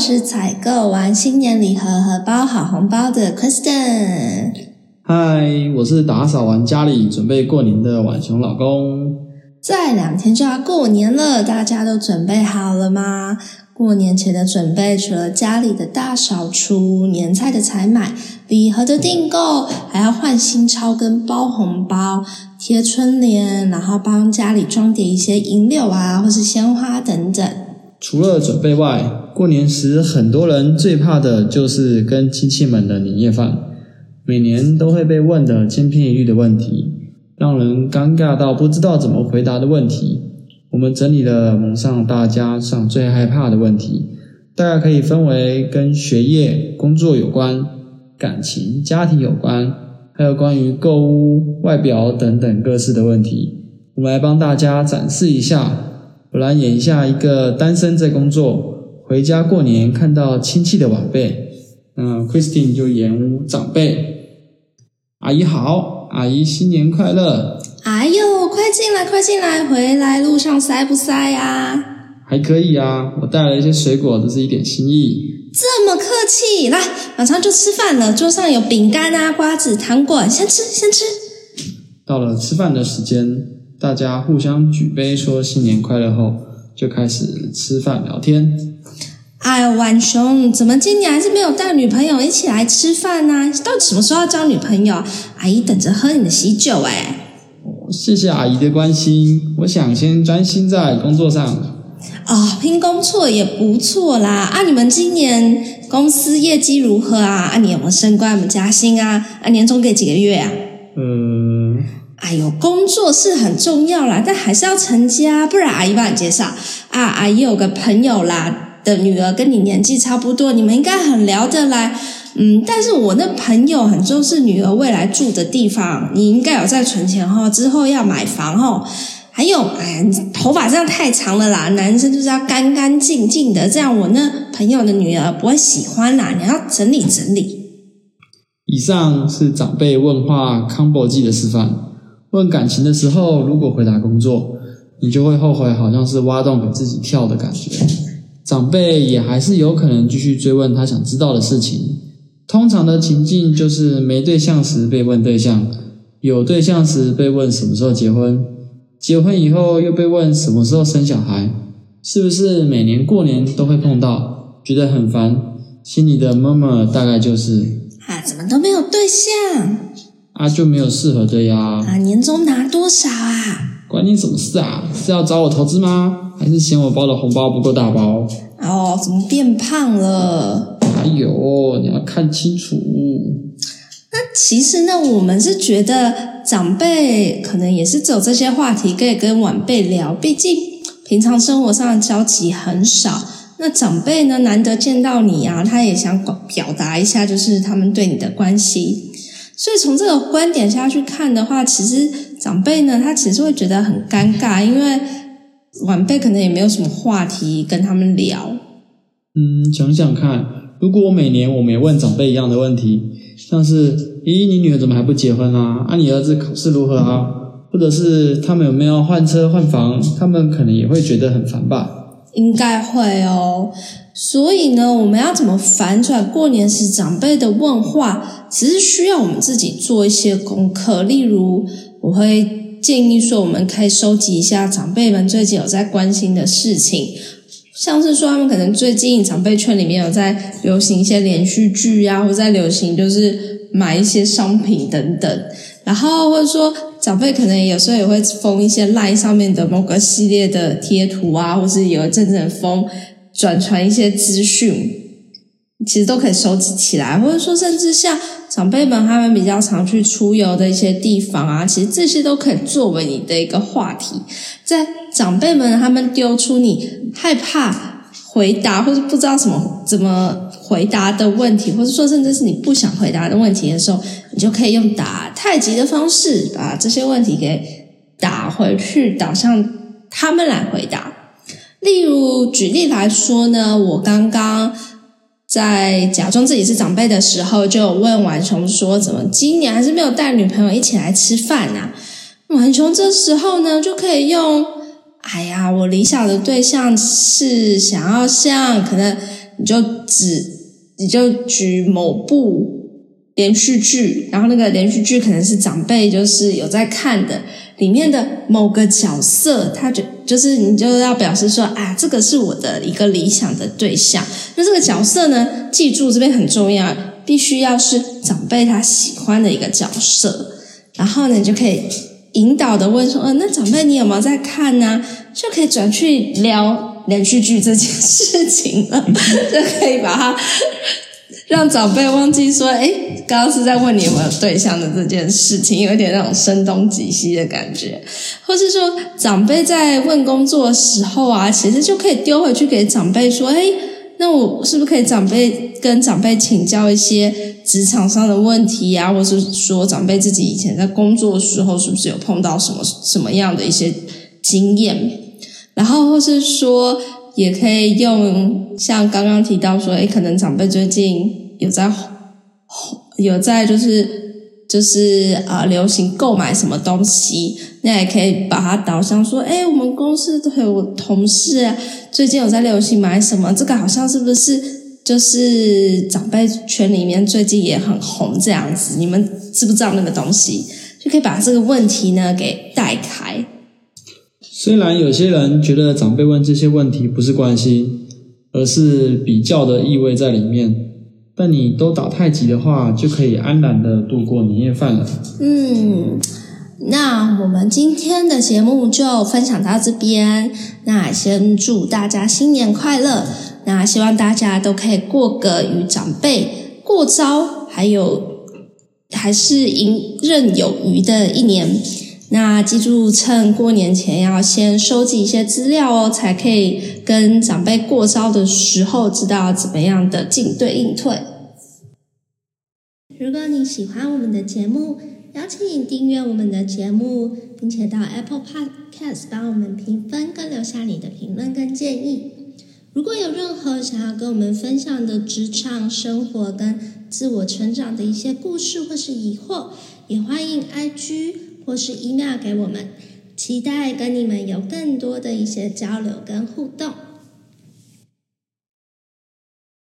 是采购完新年礼盒和包好红包的 Kristen。嗨，我是打扫完家里准备过年的晚熊老公。再两天就要过年了，大家都准备好了吗？过年前的准备，除了家里的大扫除、年菜的采买、礼盒的订购，还要换新钞跟包红包、贴春联，然后帮家里装点一些银柳啊，或是鲜花等等。除了准备外，过年时很多人最怕的就是跟亲戚们的年夜饭，每年都会被问的千篇一律的问题，让人尴尬到不知道怎么回答的问题。我们整理了蒙上大家上最害怕的问题，大概可以分为跟学业、工作有关、感情、家庭有关，还有关于购物、外表等等各式的问题。我们来帮大家展示一下。我来演一下一个单身在工作，回家过年看到亲戚的晚辈。嗯，Christine 就演长辈。阿姨好，阿姨新年快乐。哎呦，快进来，快进来，回来路上塞不塞呀？还可以啊，我带了一些水果，这是一点心意。这么客气，来，马上就吃饭了，桌上有饼干啊、瓜子、糖果，先吃，先吃。到了吃饭的时间。大家互相举杯说新年快乐后，就开始吃饭聊天。哎呦，晚熊，怎么今年还是没有带女朋友一起来吃饭呢？到底什么时候要交女朋友？阿姨等着喝你的喜酒哎。哦，谢谢阿姨的关心，我想先专心在工作上。哦，拼工作也不错啦。啊，你们今年公司业绩如何啊？啊，你有没有升官、有没有加薪啊？啊，年终给几个月啊？嗯。哎呦，工作是很重要啦，但还是要成家，不然阿姨帮你介绍啊。阿姨有个朋友啦，的女儿跟你年纪差不多，你们应该很聊得来。嗯，但是我那朋友很重视女儿未来住的地方，你应该有在存钱哈，之后要买房哈。还有，哎呀，头发这样太长了啦，男生就是要干干净净的，这样我那朋友的女儿不会喜欢啦，你要整理整理。以上是长辈问话 combo 记的示范。问感情的时候，如果回答工作，你就会后悔，好像是挖洞给自己跳的感觉。长辈也还是有可能继续追问他想知道的事情。通常的情境就是没对象时被问对象，有对象时被问什么时候结婚，结婚以后又被问什么时候生小孩。是不是每年过年都会碰到，觉得很烦？心里的妈妈大概就是啊，怎么都没有对象？啊，就没有适合的呀！啊，年终拿多少啊？关你什么事啊？是要找我投资吗？还是嫌我包的红包不够大包？哦，怎么变胖了？哎呦，你要看清楚。那其实呢，我们是觉得长辈可能也是只有这些话题可以跟晚辈聊，毕竟平常生活上的交集很少。那长辈呢，难得见到你啊，他也想表达一下，就是他们对你的关心。所以从这个观点下去看的话，其实长辈呢，他其实会觉得很尴尬，因为晚辈可能也没有什么话题跟他们聊。嗯，想想看，如果我每年我们也问长辈一样的问题，像是“咦，你女儿怎么还不结婚啊？啊，你儿子考试如何啊？或者是他们有没有换车换房？他们可能也会觉得很烦吧。应该会哦，所以呢，我们要怎么反转过年时长辈的问话？只是需要我们自己做一些功课。例如，我会建议说，我们可以收集一下长辈们最近有在关心的事情，像是说他们可能最近长辈圈里面有在流行一些连续剧啊，或在流行就是买一些商品等等，然后或者说。长辈可能有时候也会封一些赖上面的某个系列的贴图啊，或是有一阵阵封转传一些资讯，其实都可以收集起来，或者说甚至像长辈们他们比较常去出游的一些地方啊，其实这些都可以作为你的一个话题。在长辈们他们丢出你害怕回答，或者不知道什么怎么回答的问题，或者说甚至是你不想回答的问题的时候，你就可以用打太极的方式把这些问题给打回去，导向他们来回答。例如举例来说呢，我刚刚在假装自己是长辈的时候，就有问婉琼说：“怎么今年还是没有带女朋友一起来吃饭呢？”婉琼这时候呢，就可以用：“哎呀，我理想的对象是想要像……可能你就指你就举某部连续剧，然后那个连续剧可能是长辈就是有在看的。”里面的某个角色，他就就是你就要表示说啊，这个是我的一个理想的对象。那这个角色呢，记住这边很重要，必须要是长辈他喜欢的一个角色。然后呢，你就可以引导的问说，呃，那长辈你有没有在看呢？就可以转去聊连续剧这件事情了，就可以把它。让长辈忘记说，哎，刚刚是在问你有没有对象的这件事情，有一点那种声东击西的感觉，或是说长辈在问工作的时候啊，其实就可以丢回去给长辈说，哎，那我是不是可以长辈跟长辈请教一些职场上的问题啊，或是说长辈自己以前在工作的时候是不是有碰到什么什么样的一些经验，然后或是说。也可以用像刚刚提到说，诶，可能长辈最近有在有在就是就是啊，流行购买什么东西，那也可以把它导向说，诶，我们公司都有同事，最近有在流行买什么？这个好像是不是就是长辈圈里面最近也很红这样子？你们知不知道那个东西？就可以把这个问题呢给带开。虽然有些人觉得长辈问这些问题不是关心，而是比较的意味在里面，但你都打太极的话，就可以安然的度过年夜饭了。嗯，那我们今天的节目就分享到这边。那先祝大家新年快乐！那希望大家都可以过个与长辈过招，还有还是游刃有余的一年。那记住，趁过年前要先收集一些资料哦，才可以跟长辈过招的时候知道怎么样的进对应退。如果你喜欢我们的节目，邀请你订阅我们的节目，并且到 Apple Podcast 帮我们评分跟留下你的评论跟建议。如果有任何想要跟我们分享的职场生活跟自我成长的一些故事或是疑惑，也欢迎 IG。或是 email 给我们，期待跟你们有更多的一些交流跟互动。